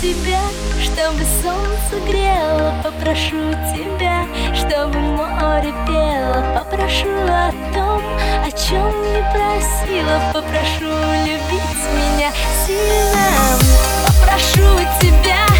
тебя, чтобы солнце грело, попрошу тебя, чтобы море пело, попрошу о том, о чем не просила, попрошу любить меня сильно, попрошу тебя.